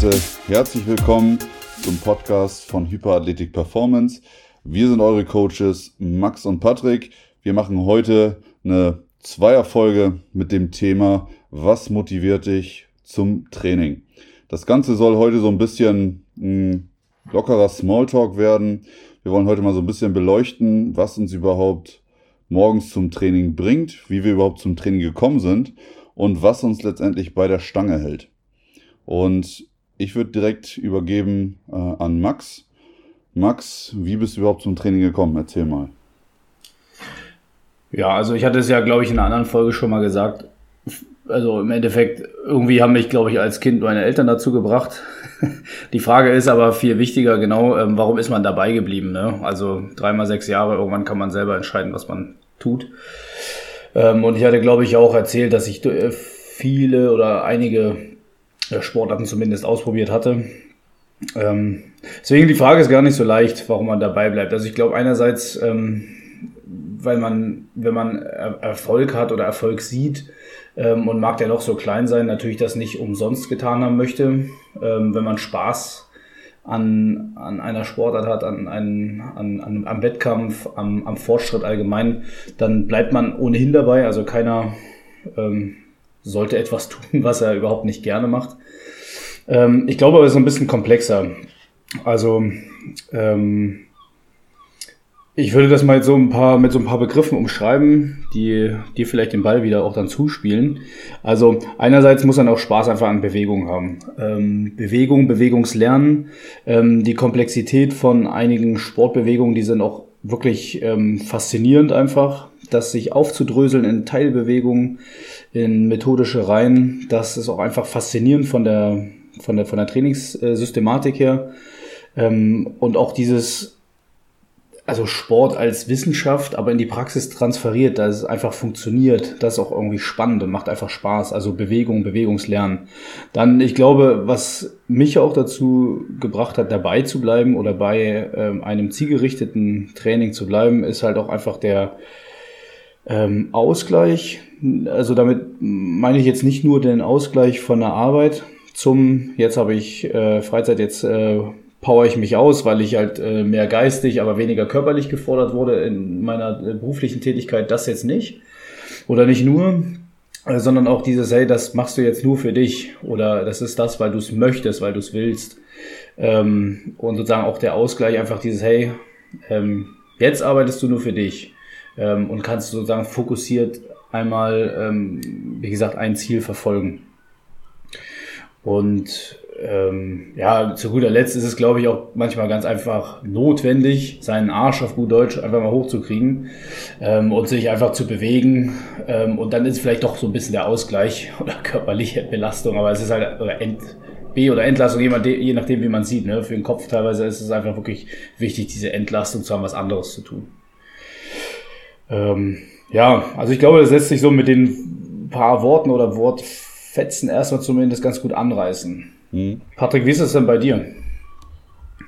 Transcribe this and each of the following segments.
Leute, herzlich willkommen zum Podcast von Hyperathletik Performance. Wir sind eure Coaches Max und Patrick. Wir machen heute eine Zweierfolge mit dem Thema, was motiviert dich zum Training? Das Ganze soll heute so ein bisschen ein lockerer Smalltalk werden. Wir wollen heute mal so ein bisschen beleuchten, was uns überhaupt morgens zum Training bringt, wie wir überhaupt zum Training gekommen sind und was uns letztendlich bei der Stange hält. Und ich würde direkt übergeben äh, an Max. Max, wie bist du überhaupt zum Training gekommen? Erzähl mal. Ja, also ich hatte es ja, glaube ich, in einer anderen Folge schon mal gesagt. Also im Endeffekt, irgendwie haben mich, glaube ich, als Kind meine Eltern dazu gebracht. Die Frage ist aber viel wichtiger, genau, ähm, warum ist man dabei geblieben? Ne? Also dreimal sechs Jahre, irgendwann kann man selber entscheiden, was man tut. Ähm, und ich hatte, glaube ich, auch erzählt, dass ich äh, viele oder einige Sportarten zumindest ausprobiert hatte. Ähm, deswegen die Frage ist gar nicht so leicht, warum man dabei bleibt. Also ich glaube einerseits, weil man, wenn man Erfolg hat oder Erfolg sieht, ähm, und mag der noch so klein sein, natürlich das nicht umsonst getan haben möchte. Ähm, wenn man Spaß an, an einer Sportart hat, an, an, an, am Wettkampf, am, am Fortschritt allgemein, dann bleibt man ohnehin dabei. Also keiner ähm, sollte etwas tun, was er überhaupt nicht gerne macht. Ähm, ich glaube aber, es ist ein bisschen komplexer. Also ähm, ich würde das mal so ein paar, mit so ein paar Begriffen umschreiben, die dir vielleicht den Ball wieder auch dann zuspielen. Also einerseits muss man auch Spaß einfach an Bewegung haben. Ähm, Bewegung, Bewegungslernen, ähm, die Komplexität von einigen Sportbewegungen, die sind auch wirklich ähm, faszinierend einfach. Das sich aufzudröseln in Teilbewegungen, in methodische Reihen, das ist auch einfach faszinierend von der, von der, von der Trainingssystematik her. Ähm, und auch dieses also Sport als Wissenschaft, aber in die Praxis transferiert, dass es einfach funktioniert, das ist auch irgendwie spannend und macht einfach Spaß. Also Bewegung, Bewegungslernen. Dann, ich glaube, was mich auch dazu gebracht hat, dabei zu bleiben oder bei ähm, einem zielgerichteten Training zu bleiben, ist halt auch einfach der ähm, Ausgleich. Also damit meine ich jetzt nicht nur den Ausgleich von der Arbeit zum, jetzt habe ich äh, Freizeit, jetzt äh, power ich mich aus, weil ich halt äh, mehr geistig, aber weniger körperlich gefordert wurde in meiner äh, beruflichen Tätigkeit. Das jetzt nicht. Oder nicht nur, äh, sondern auch dieses, hey, das machst du jetzt nur für dich. Oder das ist das, weil du es möchtest, weil du es willst. Ähm, und sozusagen auch der Ausgleich, einfach dieses, hey, ähm, jetzt arbeitest du nur für dich. Ähm, und kannst sozusagen fokussiert einmal, ähm, wie gesagt, ein Ziel verfolgen. Und ähm, ja, zu guter Letzt ist es, glaube ich, auch manchmal ganz einfach notwendig, seinen Arsch auf gut Deutsch einfach mal hochzukriegen ähm, und sich einfach zu bewegen. Ähm, und dann ist vielleicht doch so ein bisschen der Ausgleich oder körperliche Belastung, aber es ist halt oder End, B- oder Entlastung, je nachdem, wie man sieht. Ne? Für den Kopf teilweise ist es einfach wirklich wichtig, diese Entlastung zu haben, was anderes zu tun. Ähm, ja, also ich glaube, das lässt sich so mit den paar Worten oder Wortfetzen erstmal zumindest ganz gut anreißen. Hm. Patrick, wie ist es denn bei dir?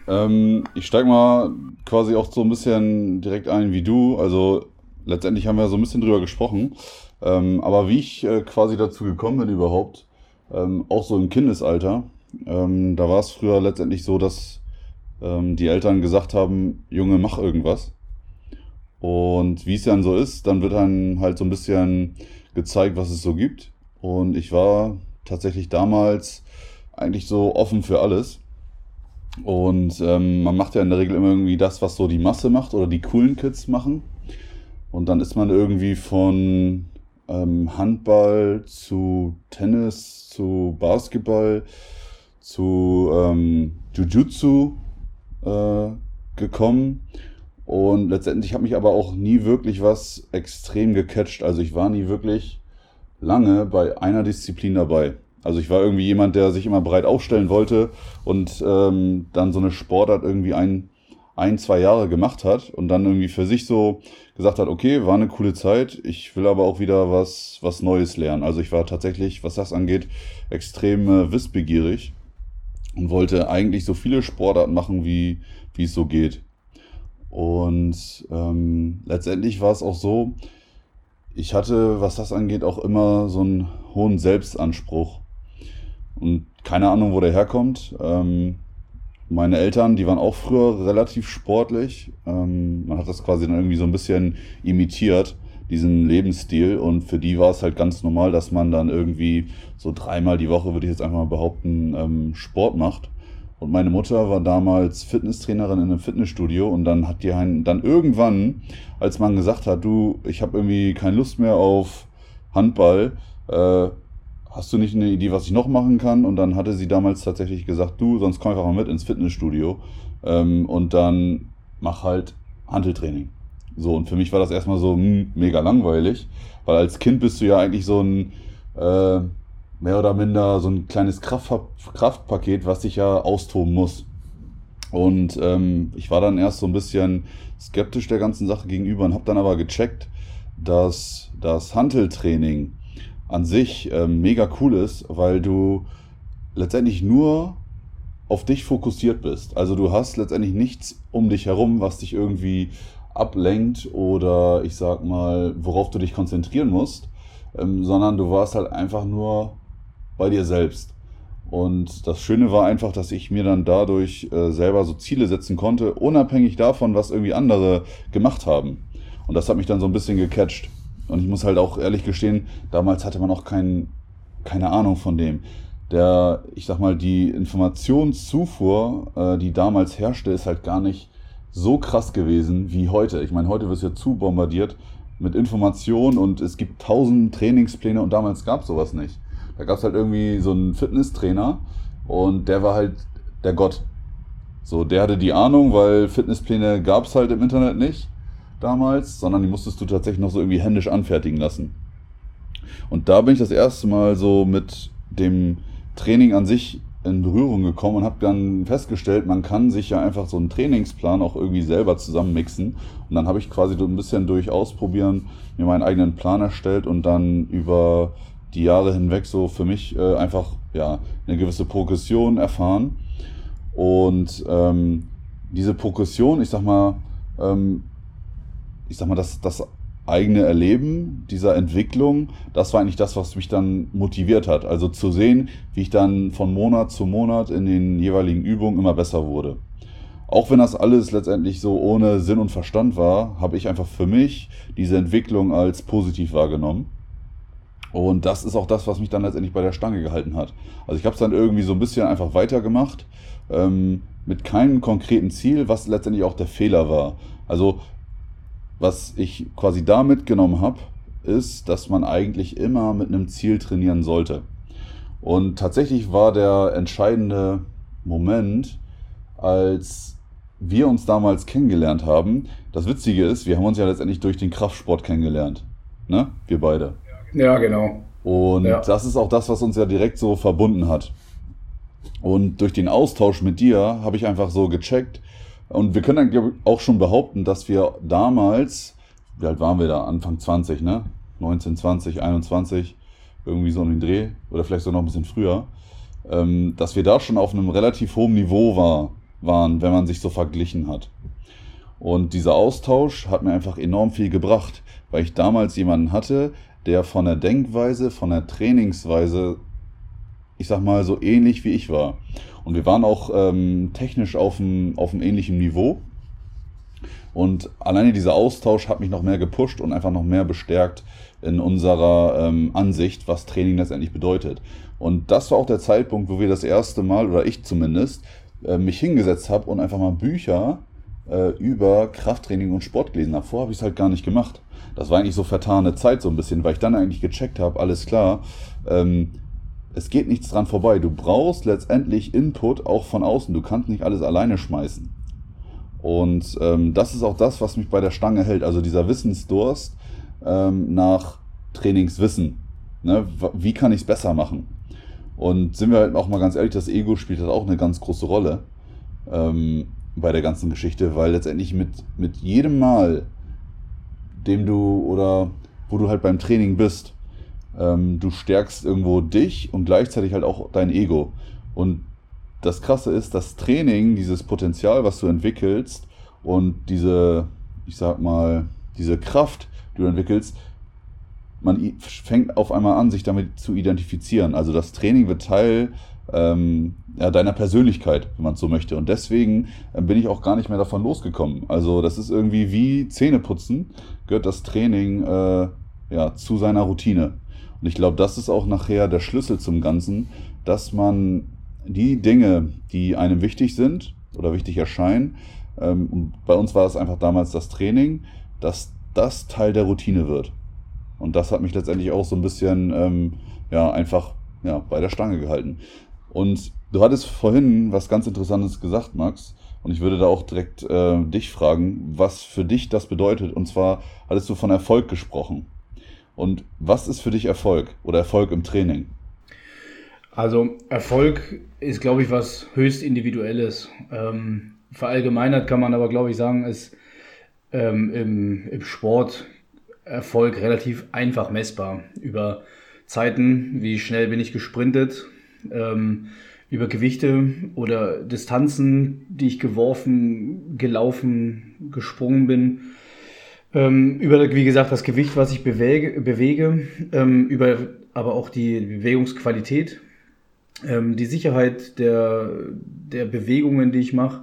Ähm, ich steige mal quasi auch so ein bisschen direkt ein wie du. Also letztendlich haben wir so ein bisschen drüber gesprochen. Ähm, aber wie ich äh, quasi dazu gekommen bin überhaupt, ähm, auch so im Kindesalter, ähm, da war es früher letztendlich so, dass ähm, die Eltern gesagt haben, Junge, mach irgendwas. Und wie es dann so ist, dann wird dann halt so ein bisschen gezeigt, was es so gibt. Und ich war tatsächlich damals eigentlich so offen für alles. Und ähm, man macht ja in der Regel immer irgendwie das, was so die Masse macht oder die coolen Kids machen. Und dann ist man irgendwie von ähm, Handball zu Tennis zu Basketball zu ähm, Jiu-Jitsu äh, gekommen. Und letztendlich hat mich aber auch nie wirklich was extrem gecatcht. Also ich war nie wirklich lange bei einer Disziplin dabei. Also ich war irgendwie jemand, der sich immer breit aufstellen wollte und ähm, dann so eine Sportart irgendwie ein, ein, zwei Jahre gemacht hat und dann irgendwie für sich so gesagt hat, okay, war eine coole Zeit, ich will aber auch wieder was, was Neues lernen. Also ich war tatsächlich, was das angeht, extrem äh, wissbegierig und wollte eigentlich so viele Sportarten machen, wie, wie es so geht. Und ähm, letztendlich war es auch so, ich hatte, was das angeht, auch immer so einen hohen Selbstanspruch. Und keine Ahnung, wo der herkommt. Ähm, meine Eltern, die waren auch früher relativ sportlich. Ähm, man hat das quasi dann irgendwie so ein bisschen imitiert, diesen Lebensstil. Und für die war es halt ganz normal, dass man dann irgendwie so dreimal die Woche, würde ich jetzt einfach mal behaupten, ähm, Sport macht. Und meine Mutter war damals Fitnesstrainerin in einem Fitnessstudio und dann hat die einen, dann irgendwann, als man gesagt hat, du, ich habe irgendwie keine Lust mehr auf Handball, äh, hast du nicht eine Idee, was ich noch machen kann? Und dann hatte sie damals tatsächlich gesagt, du, sonst komm einfach mal mit ins Fitnessstudio ähm, und dann mach halt Handeltraining. So, und für mich war das erstmal so mh, hm, mega langweilig, weil als Kind bist du ja eigentlich so ein äh, mehr oder minder so ein kleines Kraft, Kraftpaket, was sich ja austoben muss. Und ähm, ich war dann erst so ein bisschen skeptisch der ganzen Sache gegenüber und habe dann aber gecheckt, dass das Hanteltraining an sich ähm, mega cool ist, weil du letztendlich nur auf dich fokussiert bist. Also du hast letztendlich nichts um dich herum, was dich irgendwie ablenkt oder ich sag mal, worauf du dich konzentrieren musst, ähm, sondern du warst halt einfach nur bei dir selbst. Und das Schöne war einfach, dass ich mir dann dadurch äh, selber so Ziele setzen konnte, unabhängig davon, was irgendwie andere gemacht haben. Und das hat mich dann so ein bisschen gecatcht. Und ich muss halt auch ehrlich gestehen, damals hatte man auch kein, keine Ahnung von dem. Der, ich sag mal, die Informationszufuhr, äh, die damals herrschte, ist halt gar nicht so krass gewesen wie heute. Ich meine, heute wirst du ja zu bombardiert mit Informationen und es gibt tausend Trainingspläne und damals gab es sowas nicht. Da gab es halt irgendwie so einen Fitnesstrainer und der war halt der Gott. So, der hatte die Ahnung, weil Fitnesspläne gab es halt im Internet nicht damals, sondern die musstest du tatsächlich noch so irgendwie händisch anfertigen lassen. Und da bin ich das erste Mal so mit dem Training an sich in Berührung gekommen und habe dann festgestellt, man kann sich ja einfach so einen Trainingsplan auch irgendwie selber zusammenmixen. Und dann habe ich quasi so ein bisschen durch Ausprobieren mir meinen eigenen Plan erstellt und dann über die Jahre hinweg so für mich äh, einfach ja eine gewisse Progression erfahren. Und ähm, diese Progression, ich sag mal, ähm, ich sag mal, das, das eigene Erleben dieser Entwicklung, das war eigentlich das, was mich dann motiviert hat. Also zu sehen, wie ich dann von Monat zu Monat in den jeweiligen Übungen immer besser wurde. Auch wenn das alles letztendlich so ohne Sinn und Verstand war, habe ich einfach für mich diese Entwicklung als positiv wahrgenommen. Und das ist auch das, was mich dann letztendlich bei der Stange gehalten hat. Also ich habe es dann irgendwie so ein bisschen einfach weitergemacht, ähm, mit keinem konkreten Ziel, was letztendlich auch der Fehler war. Also was ich quasi da mitgenommen habe, ist, dass man eigentlich immer mit einem Ziel trainieren sollte. Und tatsächlich war der entscheidende Moment, als wir uns damals kennengelernt haben. Das Witzige ist, wir haben uns ja letztendlich durch den Kraftsport kennengelernt. Ne? Wir beide. Ja, genau. Und ja. das ist auch das, was uns ja direkt so verbunden hat. Und durch den Austausch mit dir habe ich einfach so gecheckt, und wir können dann auch schon behaupten, dass wir damals, wie alt waren wir da? Anfang 20, ne? 19, 20, 21, irgendwie so in den Dreh oder vielleicht sogar noch ein bisschen früher, ähm, dass wir da schon auf einem relativ hohen Niveau war, waren, wenn man sich so verglichen hat. Und dieser Austausch hat mir einfach enorm viel gebracht, weil ich damals jemanden hatte, der von der Denkweise, von der Trainingsweise, ich sag mal, so ähnlich wie ich war. Und wir waren auch ähm, technisch auf einem, ähnlichen Niveau. Und alleine dieser Austausch hat mich noch mehr gepusht und einfach noch mehr bestärkt in unserer ähm, Ansicht, was Training letztendlich bedeutet. Und das war auch der Zeitpunkt, wo wir das erste Mal, oder ich zumindest, äh, mich hingesetzt habe und einfach mal Bücher äh, über Krafttraining und Sport gelesen habe. Vorher habe ich es halt gar nicht gemacht. Das war eigentlich so vertane Zeit so ein bisschen, weil ich dann eigentlich gecheckt habe, alles klar, ähm, es geht nichts dran vorbei. Du brauchst letztendlich Input auch von außen. Du kannst nicht alles alleine schmeißen. Und ähm, das ist auch das, was mich bei der Stange hält. Also dieser Wissensdurst ähm, nach Trainingswissen. Ne? Wie kann ich es besser machen? Und sind wir halt auch mal ganz ehrlich, das Ego spielt halt auch eine ganz große Rolle ähm, bei der ganzen Geschichte, weil letztendlich mit, mit jedem Mal, dem du oder wo du halt beim Training bist, ähm, du stärkst irgendwo dich und gleichzeitig halt auch dein Ego. Und das Krasse ist, das Training, dieses Potenzial, was du entwickelst und diese, ich sag mal, diese Kraft, die du entwickelst, man fängt auf einmal an, sich damit zu identifizieren. Also das Training wird Teil ähm, ja, deiner Persönlichkeit, wenn man es so möchte. Und deswegen äh, bin ich auch gar nicht mehr davon losgekommen. Also das ist irgendwie wie Zähneputzen, gehört das Training äh, ja, zu seiner Routine. Und ich glaube, das ist auch nachher der Schlüssel zum Ganzen, dass man die Dinge, die einem wichtig sind oder wichtig erscheinen, ähm, bei uns war es einfach damals das Training, dass das Teil der Routine wird. Und das hat mich letztendlich auch so ein bisschen ähm, ja, einfach ja, bei der Stange gehalten. Und du hattest vorhin was ganz Interessantes gesagt, Max. Und ich würde da auch direkt äh, dich fragen, was für dich das bedeutet. Und zwar hattest du von Erfolg gesprochen. Und was ist für dich Erfolg oder Erfolg im Training? Also Erfolg ist, glaube ich, was höchst individuelles. Ähm, verallgemeinert kann man aber, glaube ich, sagen, ist ähm, im, im Sport Erfolg relativ einfach messbar. Über Zeiten, wie schnell bin ich gesprintet, ähm, über Gewichte oder Distanzen, die ich geworfen, gelaufen, gesprungen bin. Ähm, über, wie gesagt, das Gewicht, was ich bewege, bewege ähm, über aber auch die Bewegungsqualität, ähm, die Sicherheit der, der Bewegungen, die ich mache,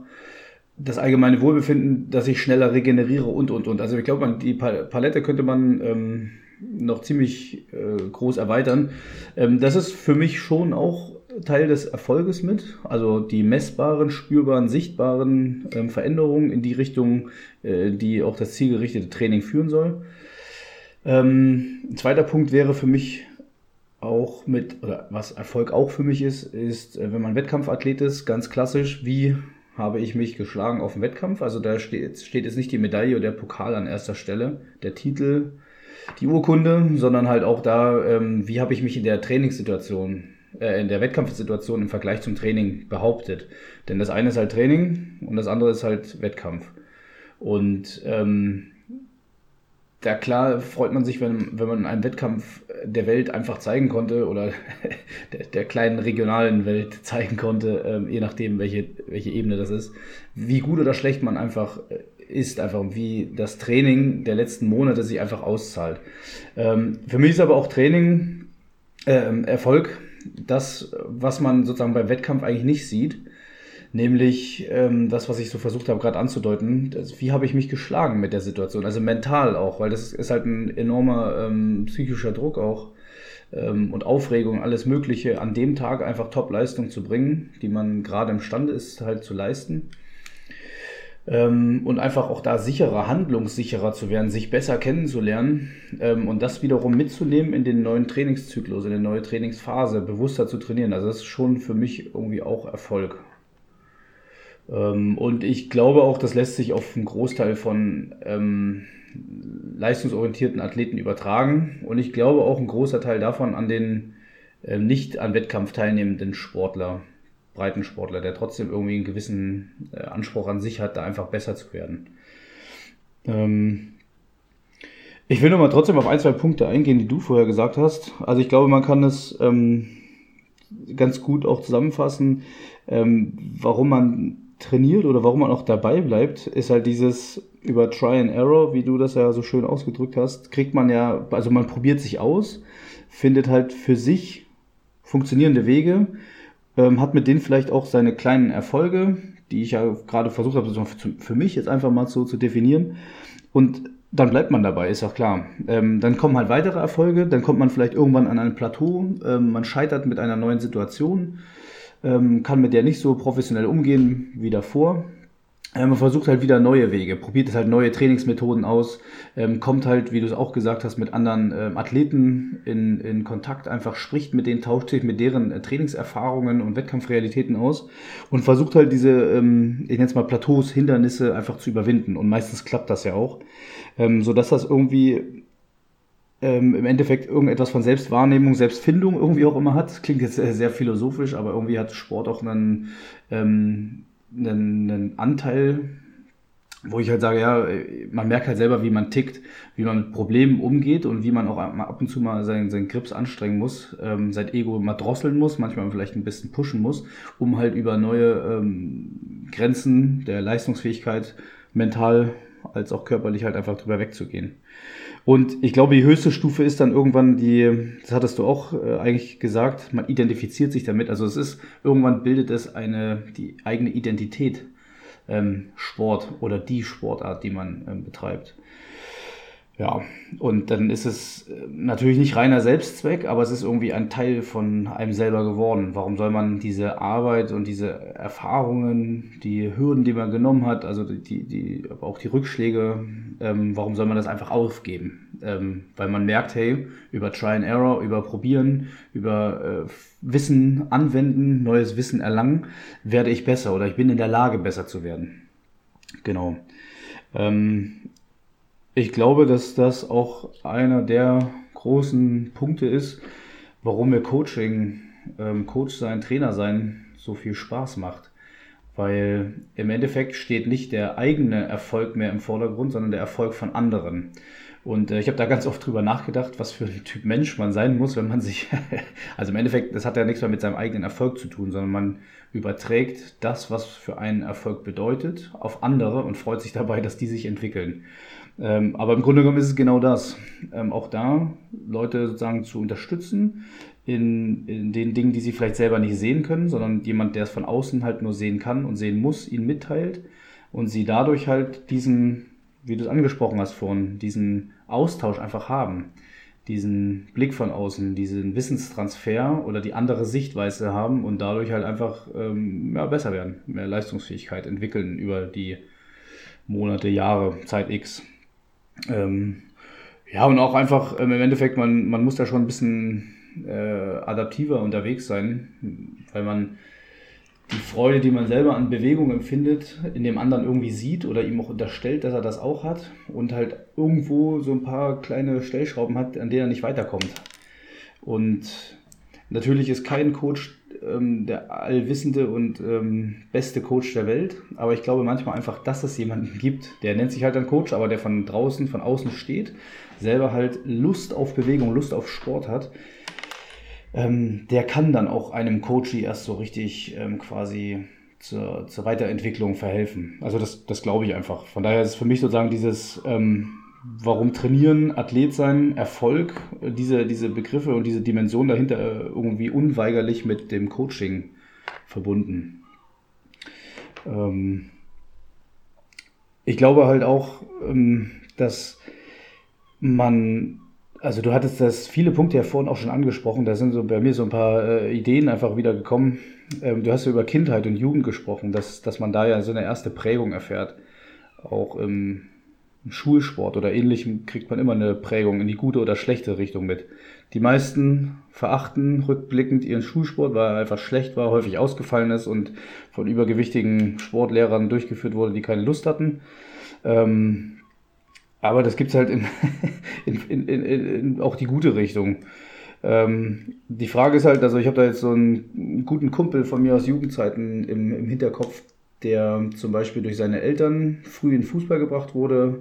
das allgemeine Wohlbefinden, dass ich schneller regeneriere und, und, und. Also ich glaube, die Palette könnte man ähm, noch ziemlich äh, groß erweitern. Ähm, das ist für mich schon auch Teil des Erfolges mit, also die messbaren, spürbaren, sichtbaren ähm, Veränderungen in die Richtung, äh, die auch das zielgerichtete Training führen soll. Ähm, ein zweiter Punkt wäre für mich auch mit, oder was Erfolg auch für mich ist, ist, äh, wenn man Wettkampfathlet ist, ganz klassisch, wie habe ich mich geschlagen auf dem Wettkampf. Also da steht, steht jetzt nicht die Medaille oder der Pokal an erster Stelle, der Titel, die Urkunde, sondern halt auch da, ähm, wie habe ich mich in der Trainingssituation, äh, in der Wettkampfsituation im Vergleich zum Training behauptet. Denn das eine ist halt Training und das andere ist halt Wettkampf. Und ähm, da klar freut man sich, wenn, wenn man einen Wettkampf der Welt einfach zeigen konnte oder der, der kleinen regionalen Welt zeigen konnte, ähm, je nachdem, welche, welche Ebene das ist, wie gut oder schlecht man einfach äh, ist, einfach wie das Training der letzten Monate sich einfach auszahlt. Ähm, für mich ist aber auch Training äh, Erfolg das, was man sozusagen beim Wettkampf eigentlich nicht sieht nämlich ähm, das, was ich so versucht habe gerade anzudeuten, das, wie habe ich mich geschlagen mit der Situation, also mental auch, weil das ist halt ein enormer ähm, psychischer Druck auch ähm, und Aufregung, alles Mögliche an dem Tag einfach Top-Leistung zu bringen, die man gerade imstande ist halt zu leisten. Ähm, und einfach auch da sicherer, handlungssicherer zu werden, sich besser kennenzulernen ähm, und das wiederum mitzunehmen in den neuen Trainingszyklus, in die neue Trainingsphase, bewusster zu trainieren. Also das ist schon für mich irgendwie auch Erfolg. Ähm, und ich glaube auch, das lässt sich auf einen Großteil von ähm, leistungsorientierten Athleten übertragen. Und ich glaube auch ein großer Teil davon an den äh, nicht an Wettkampf teilnehmenden Sportler, Breitensportler, der trotzdem irgendwie einen gewissen äh, Anspruch an sich hat, da einfach besser zu werden. Ähm, ich will nochmal trotzdem auf ein, zwei Punkte eingehen, die du vorher gesagt hast. Also ich glaube, man kann es ähm, ganz gut auch zusammenfassen, ähm, warum man trainiert oder warum man auch dabei bleibt, ist halt dieses über Try and Error, wie du das ja so schön ausgedrückt hast, kriegt man ja, also man probiert sich aus, findet halt für sich funktionierende Wege, ähm, hat mit denen vielleicht auch seine kleinen Erfolge, die ich ja gerade versucht habe, für mich jetzt einfach mal so zu definieren. Und dann bleibt man dabei, ist auch klar. Ähm, dann kommen halt weitere Erfolge, dann kommt man vielleicht irgendwann an ein Plateau, ähm, man scheitert mit einer neuen Situation ähm, kann mit der nicht so professionell umgehen wie davor. Ähm, man versucht halt wieder neue Wege, probiert halt neue Trainingsmethoden aus, ähm, kommt halt, wie du es auch gesagt hast, mit anderen ähm, Athleten in, in Kontakt, einfach spricht mit denen, tauscht sich mit deren äh, Trainingserfahrungen und Wettkampfrealitäten aus und versucht halt diese, ähm, ich nenne es mal Plateaus, Hindernisse einfach zu überwinden. Und meistens klappt das ja auch, ähm, sodass das irgendwie ähm, im Endeffekt irgendetwas von Selbstwahrnehmung, Selbstfindung irgendwie auch immer hat. Klingt jetzt sehr, sehr philosophisch, aber irgendwie hat Sport auch einen, ähm, einen, einen Anteil, wo ich halt sage, ja, man merkt halt selber, wie man tickt, wie man mit Problemen umgeht und wie man auch ab und zu mal seinen, seinen Grips anstrengen muss, ähm, sein Ego mal drosseln muss, manchmal vielleicht ein bisschen pushen muss, um halt über neue ähm, Grenzen der Leistungsfähigkeit mental als auch körperlich halt einfach drüber wegzugehen. Und ich glaube, die höchste Stufe ist dann irgendwann die, das hattest du auch äh, eigentlich gesagt, man identifiziert sich damit. Also es ist, irgendwann bildet es eine, die eigene Identität, ähm, Sport oder die Sportart, die man ähm, betreibt. Ja, und dann ist es äh, natürlich nicht reiner Selbstzweck, aber es ist irgendwie ein Teil von einem selber geworden. Warum soll man diese Arbeit und diese Erfahrungen, die Hürden, die man genommen hat, also die, die, auch die Rückschläge, ähm, warum soll man das einfach aufgeben? Ähm, weil man merkt, hey, über Try and Error, über Probieren, über äh, Wissen anwenden, neues Wissen erlangen, werde ich besser oder ich bin in der Lage, besser zu werden. Genau. Ähm, ich glaube, dass das auch einer der großen Punkte ist, warum mir Coaching, ähm, Coach sein, Trainer sein so viel Spaß macht. Weil im Endeffekt steht nicht der eigene Erfolg mehr im Vordergrund, sondern der Erfolg von anderen. Und äh, ich habe da ganz oft drüber nachgedacht, was für ein Typ Mensch man sein muss, wenn man sich, also im Endeffekt, das hat ja nichts mehr mit seinem eigenen Erfolg zu tun, sondern man überträgt das, was für einen Erfolg bedeutet, auf andere und freut sich dabei, dass die sich entwickeln. Ähm, aber im Grunde genommen ist es genau das. Ähm, auch da Leute sozusagen zu unterstützen in, in den Dingen, die sie vielleicht selber nicht sehen können, sondern jemand, der es von außen halt nur sehen kann und sehen muss, ihnen mitteilt und sie dadurch halt diesen, wie du es angesprochen hast vorhin, diesen Austausch einfach haben. Diesen Blick von außen, diesen Wissenstransfer oder die andere Sichtweise haben und dadurch halt einfach ähm, ja, besser werden, mehr Leistungsfähigkeit entwickeln über die Monate, Jahre, Zeit X. Ähm, ja, und auch einfach ähm, im Endeffekt, man, man muss da schon ein bisschen äh, adaptiver unterwegs sein, weil man die Freude, die man selber an Bewegung empfindet, in dem anderen irgendwie sieht oder ihm auch unterstellt, dass er das auch hat und halt irgendwo so ein paar kleine Stellschrauben hat, an denen er nicht weiterkommt. Und natürlich ist kein Coach ähm, der allwissende und ähm, beste Coach der Welt. Aber ich glaube manchmal einfach, dass es jemanden gibt, der nennt sich halt ein Coach, aber der von draußen, von außen steht, selber halt Lust auf Bewegung, Lust auf Sport hat. Ähm, der kann dann auch einem Coachie erst so richtig ähm, quasi zur, zur, Weiterentwicklung verhelfen. Also das, das glaube ich einfach. Von daher ist es für mich sozusagen dieses ähm, warum trainieren, Athlet sein, Erfolg, diese, diese Begriffe und diese Dimension dahinter irgendwie unweigerlich mit dem Coaching verbunden. Ähm ich glaube halt auch, ähm, dass man, also du hattest das viele Punkte ja vorhin auch schon angesprochen, da sind so bei mir so ein paar äh, Ideen einfach wieder gekommen. Ähm, du hast ja über Kindheit und Jugend gesprochen, dass, dass man da ja so eine erste Prägung erfährt. Auch im Schulsport oder ähnlichem kriegt man immer eine Prägung in die gute oder schlechte Richtung mit. Die meisten verachten rückblickend ihren Schulsport, weil er einfach schlecht war, häufig ausgefallen ist und von übergewichtigen Sportlehrern durchgeführt wurde, die keine Lust hatten. Ähm, aber das gibt es halt in, in, in, auch die gute Richtung. Ähm, die Frage ist halt, also ich habe da jetzt so einen guten Kumpel von mir aus Jugendzeiten im, im Hinterkopf, der zum Beispiel durch seine Eltern früh in Fußball gebracht wurde,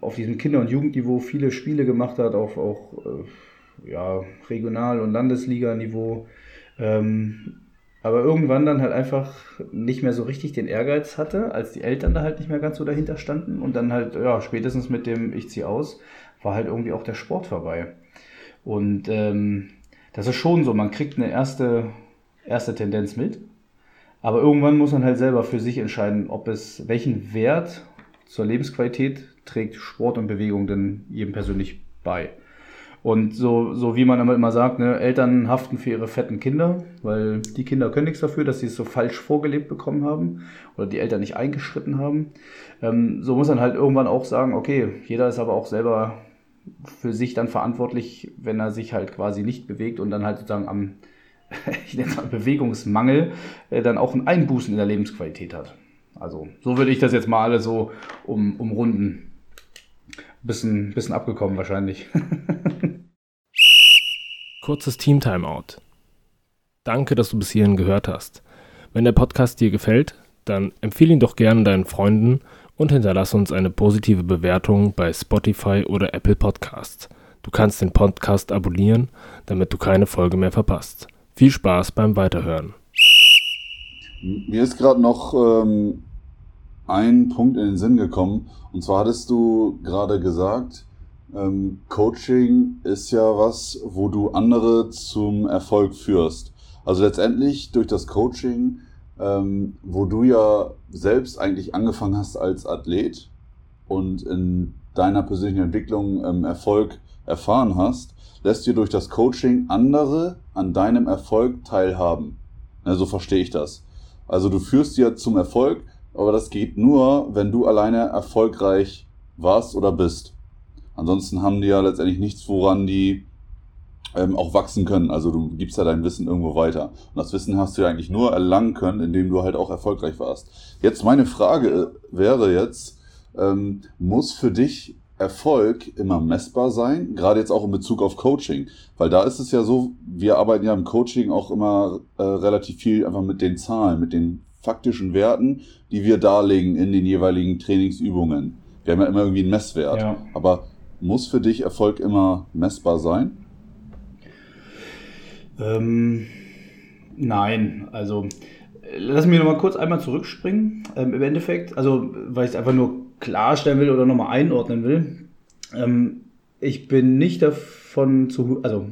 auf diesem Kinder- und Jugendniveau viele Spiele gemacht hat, auf auch äh, ja, Regional- und Landesliga-Niveau. Ähm, aber irgendwann dann halt einfach nicht mehr so richtig den Ehrgeiz hatte, als die Eltern da halt nicht mehr ganz so dahinter standen und dann halt, ja, spätestens mit dem Ich zieh aus, war halt irgendwie auch der Sport vorbei. Und ähm, das ist schon so, man kriegt eine erste, erste Tendenz mit, aber irgendwann muss man halt selber für sich entscheiden, ob es welchen Wert zur Lebensqualität trägt Sport und Bewegung denn jedem persönlich bei. Und so, so wie man immer sagt, ne, Eltern haften für ihre fetten Kinder, weil die Kinder können nichts dafür, dass sie es so falsch vorgelebt bekommen haben oder die Eltern nicht eingeschritten haben. Ähm, so muss man halt irgendwann auch sagen, okay, jeder ist aber auch selber für sich dann verantwortlich, wenn er sich halt quasi nicht bewegt und dann halt sozusagen am ich nenne es mal Bewegungsmangel, äh, dann auch ein Einbußen in der Lebensqualität hat. Also so würde ich das jetzt mal alle so um, umrunden. Bisschen, bisschen abgekommen wahrscheinlich. Kurzes Team-Timeout. Danke, dass du bis hierhin gehört hast. Wenn der Podcast dir gefällt, dann empfehle ihn doch gerne deinen Freunden und hinterlasse uns eine positive Bewertung bei Spotify oder Apple Podcasts. Du kannst den Podcast abonnieren, damit du keine Folge mehr verpasst. Viel Spaß beim Weiterhören. Mir ist gerade noch ähm, ein Punkt in den Sinn gekommen. Und zwar hattest du gerade gesagt, ähm, Coaching ist ja was, wo du andere zum Erfolg führst. Also letztendlich durch das Coaching, ähm, wo du ja selbst eigentlich angefangen hast als Athlet und in deiner persönlichen Entwicklung ähm, Erfolg erfahren hast, lässt dir durch das Coaching andere an deinem Erfolg teilhaben. Ja, so verstehe ich das. Also du führst dir zum Erfolg, aber das geht nur, wenn du alleine erfolgreich warst oder bist. Ansonsten haben die ja letztendlich nichts, woran die ähm, auch wachsen können. Also du gibst ja dein Wissen irgendwo weiter. Und das Wissen hast du ja eigentlich nur erlangen können, indem du halt auch erfolgreich warst. Jetzt meine Frage äh, wäre jetzt, ähm, muss für dich Erfolg immer messbar sein, gerade jetzt auch in Bezug auf Coaching, weil da ist es ja so, wir arbeiten ja im Coaching auch immer äh, relativ viel einfach mit den Zahlen, mit den faktischen Werten, die wir darlegen in den jeweiligen Trainingsübungen. Wir haben ja immer irgendwie einen Messwert, ja. aber muss für dich Erfolg immer messbar sein? Ähm, nein, also lass mich nochmal kurz einmal zurückspringen. Ähm, Im Endeffekt, also weil ich es einfach nur klarstellen will oder nochmal einordnen will. Ähm, ich bin nicht davon zu, also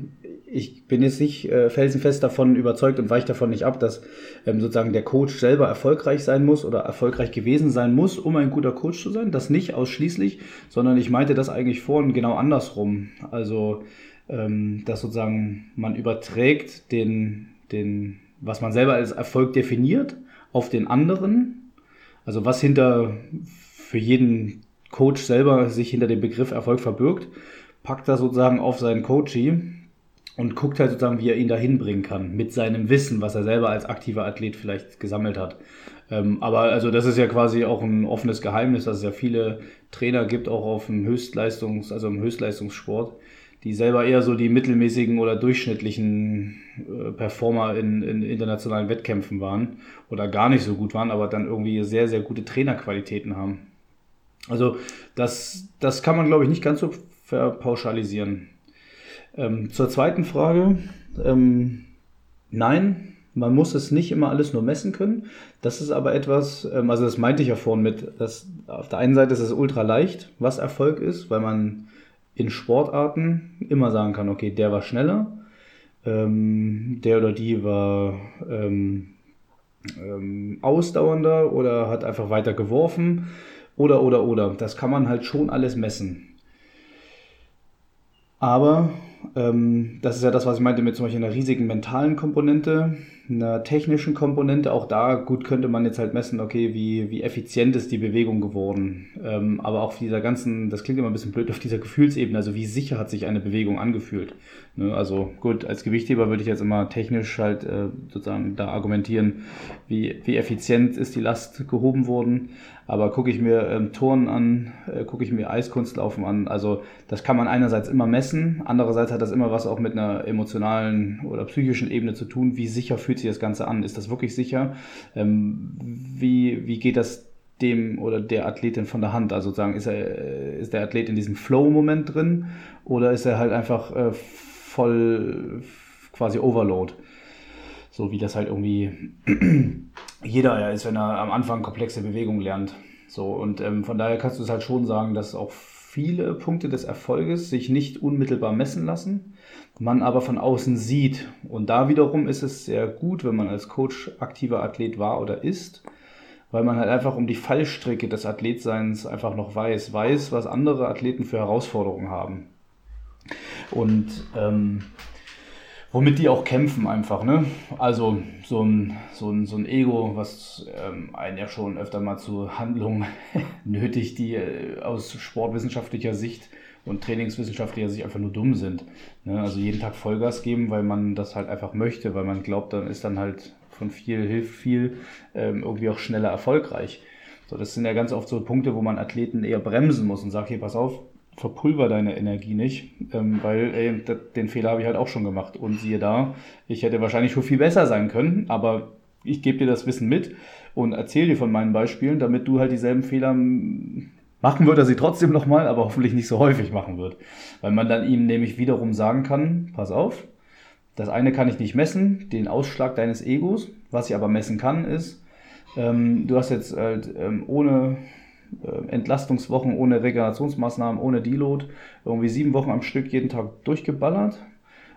ich bin jetzt nicht äh, felsenfest davon überzeugt und weiche davon nicht ab, dass ähm, sozusagen der Coach selber erfolgreich sein muss oder erfolgreich gewesen sein muss, um ein guter Coach zu sein. Das nicht ausschließlich, sondern ich meinte das eigentlich vorhin genau andersrum. Also, ähm, dass sozusagen man überträgt den, den, was man selber als Erfolg definiert, auf den anderen. Also was hinter für jeden Coach selber sich hinter dem Begriff Erfolg verbirgt, packt das sozusagen auf seinen Coachee und guckt halt sozusagen, wie er ihn dahin bringen kann, mit seinem Wissen, was er selber als aktiver Athlet vielleicht gesammelt hat. Ähm, aber also das ist ja quasi auch ein offenes Geheimnis, dass es ja viele Trainer gibt, auch auf dem Höchstleistungs-, also im Höchstleistungssport, die selber eher so die mittelmäßigen oder durchschnittlichen äh, Performer in, in internationalen Wettkämpfen waren oder gar nicht so gut waren, aber dann irgendwie sehr, sehr gute Trainerqualitäten haben. Also das, das kann man, glaube ich, nicht ganz so verpauschalisieren. Ähm, zur zweiten Frage. Ähm, nein, man muss es nicht immer alles nur messen können. Das ist aber etwas, ähm, also das meinte ich ja vorhin mit, dass auf der einen Seite ist es ultra leicht, was Erfolg ist, weil man in Sportarten immer sagen kann, okay, der war schneller, ähm, der oder die war ähm, ähm, ausdauernder oder hat einfach weiter geworfen oder oder oder. Das kann man halt schon alles messen. Aber das ist ja das, was ich meinte mit zum Beispiel einer riesigen mentalen Komponente, einer technischen Komponente. Auch da gut könnte man jetzt halt messen, okay, wie, wie effizient ist die Bewegung geworden. Ähm, aber auch dieser ganzen, das klingt immer ein bisschen blöd, auf dieser Gefühlsebene, also wie sicher hat sich eine Bewegung angefühlt. Ne? Also gut, als Gewichtheber würde ich jetzt immer technisch halt äh, sozusagen da argumentieren, wie, wie effizient ist die Last gehoben worden. Aber gucke ich mir ähm, Touren an, äh, gucke ich mir Eiskunstlaufen an, also das kann man einerseits immer messen, andererseits hat das immer was auch mit einer emotionalen oder psychischen Ebene zu tun. Wie sicher fühlt sich das Ganze an? Ist das wirklich sicher? Ähm, wie, wie geht das dem oder der Athletin von der Hand? Also sozusagen, ist, er, äh, ist der Athlet in diesem Flow-Moment drin oder ist er halt einfach äh, voll quasi Overload? So wie das halt irgendwie jeder ja ist, wenn er am Anfang komplexe Bewegungen lernt. So, und ähm, von daher kannst du es halt schon sagen, dass auch viele Punkte des Erfolges sich nicht unmittelbar messen lassen, man aber von außen sieht. Und da wiederum ist es sehr gut, wenn man als Coach aktiver Athlet war oder ist, weil man halt einfach um die Fallstricke des Athletseins einfach noch weiß, weiß, was andere Athleten für Herausforderungen haben. Und ähm, womit die auch kämpfen einfach. Ne? Also so ein, so ein, so ein Ego, was ähm, einen ja schon öfter mal zu Handlungen nötigt, die äh, aus sportwissenschaftlicher Sicht und trainingswissenschaftlicher Sicht einfach nur dumm sind. Ne? Also jeden Tag Vollgas geben, weil man das halt einfach möchte, weil man glaubt, dann ist dann halt von viel, hilft viel, ähm, irgendwie auch schneller erfolgreich. So, das sind ja ganz oft so Punkte, wo man Athleten eher bremsen muss und sagt, hier, pass auf, verpulver deine Energie nicht, ähm, weil ey, den Fehler habe ich halt auch schon gemacht. Und siehe da, ich hätte wahrscheinlich schon viel besser sein können, aber ich gebe dir das Wissen mit und erzähle dir von meinen Beispielen, damit du halt dieselben Fehler machen würdest, sie trotzdem nochmal, aber hoffentlich nicht so häufig machen wird. Weil man dann ihm nämlich wiederum sagen kann, pass auf, das eine kann ich nicht messen, den Ausschlag deines Egos. Was ich aber messen kann, ist, ähm, du hast jetzt halt ähm, ohne äh, Entlastungswochen, ohne Regenerationsmaßnahmen, ohne Deload, irgendwie sieben Wochen am Stück jeden Tag durchgeballert.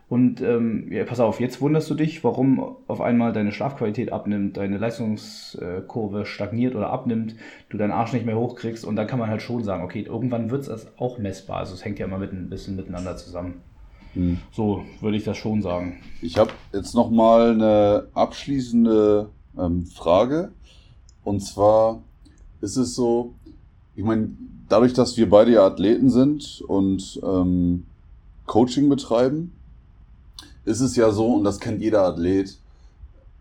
Und ähm, ja, pass auf, jetzt wunderst du dich, warum auf einmal deine Schlafqualität abnimmt, deine Leistungskurve stagniert oder abnimmt, du deinen Arsch nicht mehr hochkriegst und dann kann man halt schon sagen, okay, irgendwann wird es auch messbar. Also es hängt ja immer mit ein bisschen miteinander zusammen. Hm. So würde ich das schon sagen. Ich habe jetzt nochmal eine abschließende ähm, Frage. Und zwar ist es so, ich meine, dadurch, dass wir beide ja Athleten sind und ähm, Coaching betreiben, ist es ja so, und das kennt jeder Athlet,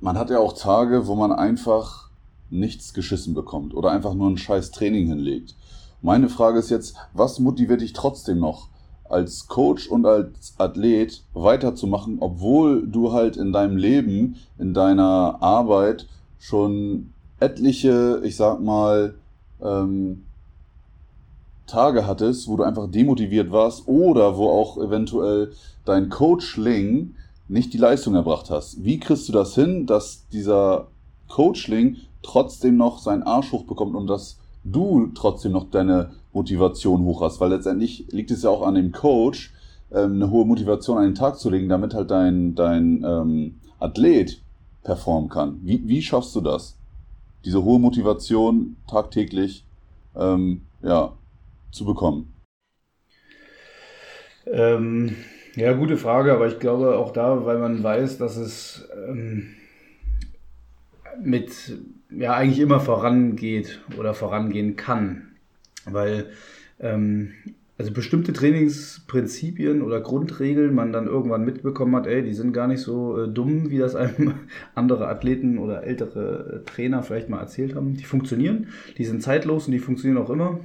man hat ja auch Tage, wo man einfach nichts geschissen bekommt oder einfach nur ein scheiß Training hinlegt. Meine Frage ist jetzt, was motiviert dich trotzdem noch als Coach und als Athlet weiterzumachen, obwohl du halt in deinem Leben, in deiner Arbeit schon etliche, ich sag mal, ähm, Tage hattest, wo du einfach demotiviert warst oder wo auch eventuell dein Coachling nicht die Leistung erbracht hast. Wie kriegst du das hin, dass dieser Coachling trotzdem noch seinen Arsch hochbekommt und dass du trotzdem noch deine Motivation hoch hast? Weil letztendlich liegt es ja auch an dem Coach, ähm, eine hohe Motivation an den Tag zu legen, damit halt dein, dein ähm, Athlet performen kann. Wie, wie schaffst du das? Diese hohe Motivation tagtäglich ähm, ja, zu bekommen? Ähm, ja, gute Frage, aber ich glaube auch da, weil man weiß, dass es ähm, mit ja eigentlich immer vorangeht oder vorangehen kann. Weil ähm, also bestimmte Trainingsprinzipien oder Grundregeln man dann irgendwann mitbekommen hat, ey, die sind gar nicht so äh, dumm, wie das einem andere Athleten oder ältere Trainer vielleicht mal erzählt haben. Die funktionieren, die sind zeitlos und die funktionieren auch immer.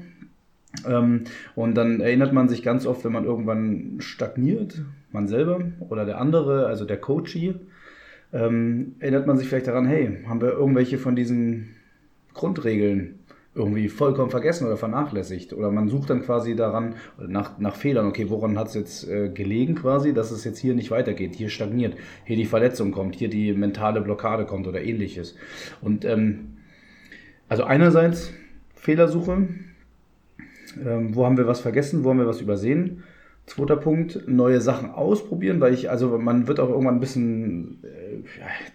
Ähm, und dann erinnert man sich ganz oft, wenn man irgendwann stagniert, man selber oder der andere, also der Coachie, ähm, erinnert man sich vielleicht daran, hey, haben wir irgendwelche von diesen Grundregeln irgendwie vollkommen vergessen oder vernachlässigt. Oder man sucht dann quasi daran, nach, nach Fehlern, okay, woran hat es jetzt äh, gelegen quasi, dass es jetzt hier nicht weitergeht, hier stagniert, hier die Verletzung kommt, hier die mentale Blockade kommt oder ähnliches. Und ähm, also einerseits Fehlersuche, ähm, wo haben wir was vergessen, wo haben wir was übersehen. Zweiter Punkt, neue Sachen ausprobieren, weil ich, also man wird auch irgendwann ein bisschen äh,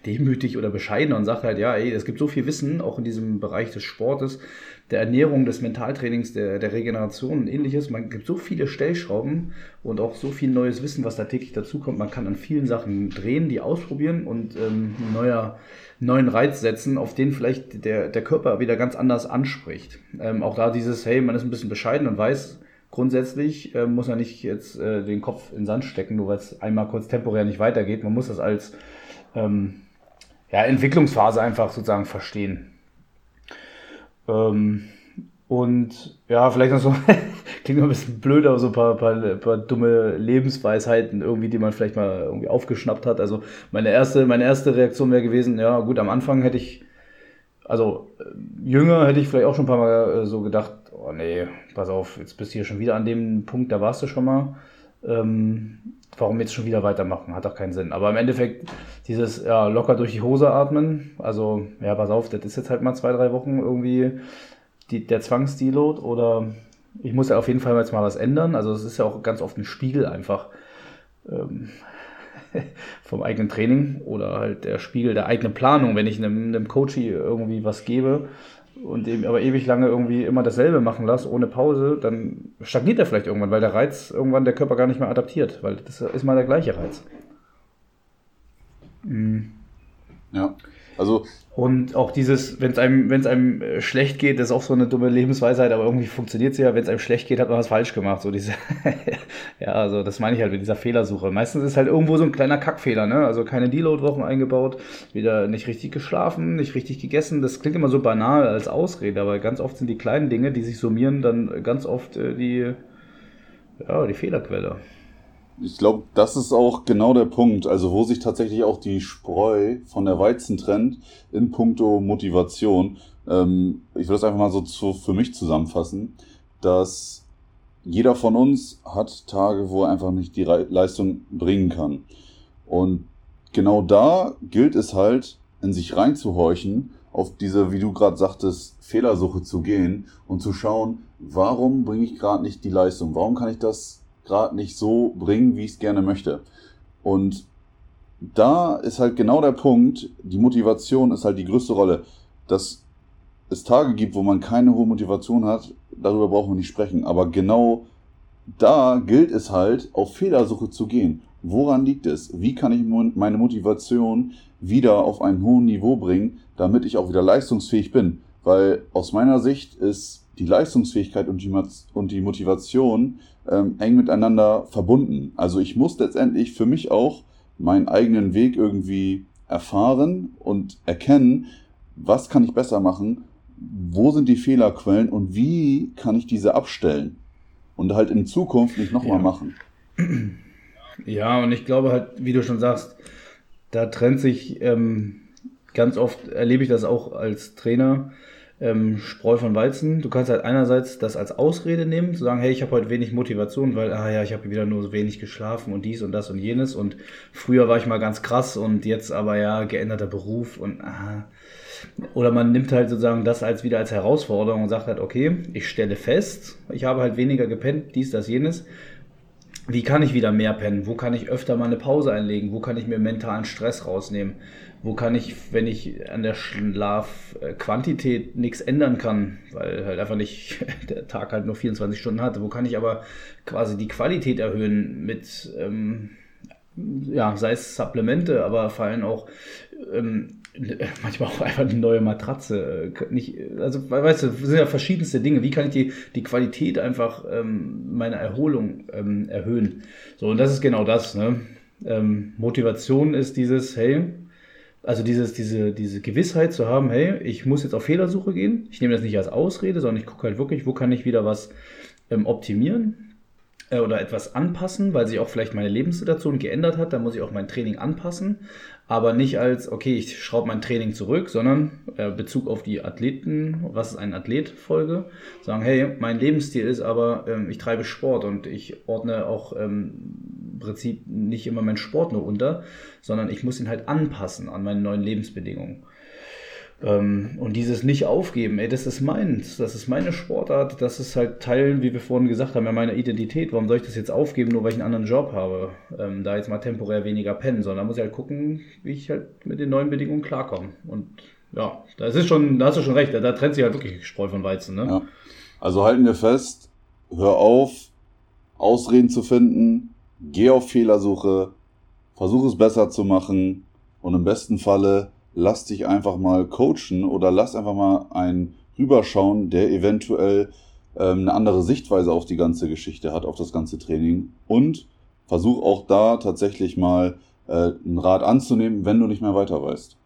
demütig oder bescheiden und sagt halt, ja, ey, es gibt so viel Wissen, auch in diesem Bereich des Sportes, der Ernährung, des Mentaltrainings, der, der Regeneration und ähnliches. Man gibt so viele Stellschrauben und auch so viel neues Wissen, was da täglich dazukommt. Man kann an vielen Sachen drehen, die ausprobieren und ähm, einen neuer, neuen Reiz setzen, auf den vielleicht der, der Körper wieder ganz anders anspricht. Ähm, auch da dieses, hey, man ist ein bisschen bescheiden und weiß, grundsätzlich äh, muss man nicht jetzt äh, den Kopf in den Sand stecken, nur weil es einmal kurz temporär nicht weitergeht. Man muss das als ähm, ja, Entwicklungsphase einfach sozusagen verstehen. Ähm, und ja, vielleicht noch so, klingt noch ein bisschen blöd, aber so ein paar, paar, paar, dumme Lebensweisheiten irgendwie, die man vielleicht mal irgendwie aufgeschnappt hat. Also meine erste, meine erste Reaktion wäre gewesen, ja gut, am Anfang hätte ich, also äh, jünger hätte ich vielleicht auch schon ein paar Mal äh, so gedacht, oh nee, pass auf, jetzt bist du hier schon wieder an dem Punkt, da warst du schon mal. Ähm, warum jetzt schon wieder weitermachen? Hat doch keinen Sinn. Aber im Endeffekt, dieses ja, locker durch die Hose atmen, also ja, pass auf, das ist jetzt halt mal zwei, drei Wochen irgendwie die, der Zwangsdeload oder ich muss ja auf jeden Fall jetzt mal was ändern. Also es ist ja auch ganz oft ein Spiegel einfach ähm, vom eigenen Training oder halt der Spiegel der eigenen Planung, wenn ich einem, einem Coachy irgendwie was gebe und eben aber ewig lange irgendwie immer dasselbe machen lasse, ohne Pause, dann stagniert er vielleicht irgendwann, weil der Reiz irgendwann der Körper gar nicht mehr adaptiert, weil das ist mal der gleiche Reiz. Mhm. Ja, also und auch dieses, wenn es einem, wenn es einem äh, schlecht geht, das ist auch so eine dumme Lebensweisheit, aber irgendwie funktioniert sie ja, wenn es einem schlecht geht, hat man was falsch gemacht. So diese, ja, also das meine ich halt mit dieser Fehlersuche. Meistens ist halt irgendwo so ein kleiner Kackfehler, ne? Also keine Deload-Wochen eingebaut, wieder nicht richtig geschlafen, nicht richtig gegessen. Das klingt immer so banal als Ausrede, aber ganz oft sind die kleinen Dinge, die sich summieren, dann ganz oft äh, die, ja, die Fehlerquelle. Ich glaube, das ist auch genau der Punkt, also wo sich tatsächlich auch die Spreu von der Weizen trennt in puncto Motivation. Ähm, ich will das einfach mal so zu, für mich zusammenfassen, dass jeder von uns hat Tage, wo er einfach nicht die Leistung bringen kann. Und genau da gilt es halt, in sich reinzuhorchen auf diese, wie du gerade sagtest, Fehlersuche zu gehen und zu schauen, warum bringe ich gerade nicht die Leistung? Warum kann ich das gerade nicht so bringen, wie ich es gerne möchte? Und da ist halt genau der Punkt, die Motivation ist halt die größte Rolle. Dass es Tage gibt, wo man keine hohe Motivation hat, darüber brauchen wir nicht sprechen. Aber genau da gilt es halt, auf Fehlersuche zu gehen. Woran liegt es? Wie kann ich meine Motivation wieder auf ein hohes Niveau bringen, damit ich auch wieder leistungsfähig bin? Weil aus meiner Sicht ist die Leistungsfähigkeit und die, Motivation ähm, eng miteinander verbunden. Also ich muss letztendlich für mich auch meinen eigenen Weg irgendwie erfahren und erkennen, was kann ich besser machen, wo sind die Fehlerquellen und wie kann ich diese abstellen und halt in Zukunft nicht nochmal ja. machen. Ja, und ich glaube halt, wie du schon sagst, da trennt sich ähm, ganz oft, erlebe ich das auch als Trainer, ähm, Spreu von Weizen. Du kannst halt einerseits das als Ausrede nehmen, zu sagen, hey, ich habe heute wenig Motivation, weil, ah ja, ich habe wieder nur so wenig geschlafen und dies und das und jenes und früher war ich mal ganz krass und jetzt aber ja, geänderter Beruf und ah. Oder man nimmt halt sozusagen das als wieder als Herausforderung und sagt halt, okay, ich stelle fest, ich habe halt weniger gepennt, dies, das, jenes wie kann ich wieder mehr pennen? Wo kann ich öfter mal eine Pause einlegen? Wo kann ich mir mentalen Stress rausnehmen? Wo kann ich, wenn ich an der Schlafquantität nichts ändern kann, weil halt einfach nicht der Tag halt nur 24 Stunden hatte, wo kann ich aber quasi die Qualität erhöhen mit, ähm, ja, sei es Supplemente, aber vor allem auch ähm, manchmal auch einfach eine neue Matratze. Äh, nicht, also, weißt du, sind ja verschiedenste Dinge. Wie kann ich die, die Qualität einfach ähm, meiner Erholung ähm, erhöhen? So, und das ist genau das. Ne? Ähm, Motivation ist dieses, hey, also dieses, diese, diese Gewissheit zu haben, hey, ich muss jetzt auf Fehlersuche gehen. Ich nehme das nicht als Ausrede, sondern ich gucke halt wirklich, wo kann ich wieder was ähm, optimieren äh, oder etwas anpassen, weil sich auch vielleicht meine Lebenssituation geändert hat. Da muss ich auch mein Training anpassen aber nicht als, okay, ich schraube mein Training zurück, sondern äh, Bezug auf die Athleten, was ist ein Athlet-Folge, sagen, hey, mein Lebensstil ist aber, ähm, ich treibe Sport und ich ordne auch ähm, im Prinzip nicht immer meinen Sport nur unter, sondern ich muss ihn halt anpassen an meine neuen Lebensbedingungen. Ähm, und dieses nicht aufgeben, ey, das ist meins, das ist meine Sportart, das ist halt Teil, wie wir vorhin gesagt haben, ja, meiner Identität. Warum soll ich das jetzt aufgeben, nur weil ich einen anderen Job habe? Ähm, da jetzt mal temporär weniger pennen, sondern muss ich halt gucken, wie ich halt mit den neuen Bedingungen klarkomme. Und ja, das ist schon, da hast du schon recht, da, da trennt sich halt wirklich Spreu von Weizen, ne? Ja. Also halten wir fest, hör auf, Ausreden zu finden, geh auf Fehlersuche, versuch es besser zu machen und im besten Falle lass dich einfach mal coachen oder lass einfach mal einen rüberschauen, der eventuell ähm, eine andere Sichtweise auf die ganze Geschichte hat, auf das ganze Training. Und versuch auch da tatsächlich mal äh, einen Rat anzunehmen, wenn du nicht mehr weiter weißt.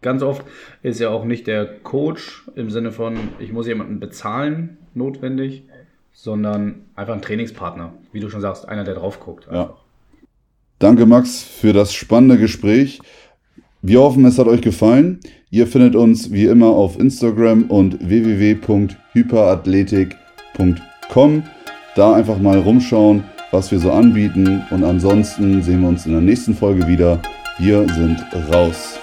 Ganz oft ist ja auch nicht der Coach im Sinne von, ich muss jemanden bezahlen, notwendig, sondern einfach ein Trainingspartner. Wie du schon sagst, einer, der drauf guckt. Ja. Danke, Max, für das spannende Gespräch. Wir hoffen, es hat euch gefallen. Ihr findet uns wie immer auf Instagram und www.hyperathletik.com. Da einfach mal rumschauen, was wir so anbieten. Und ansonsten sehen wir uns in der nächsten Folge wieder. Wir sind raus.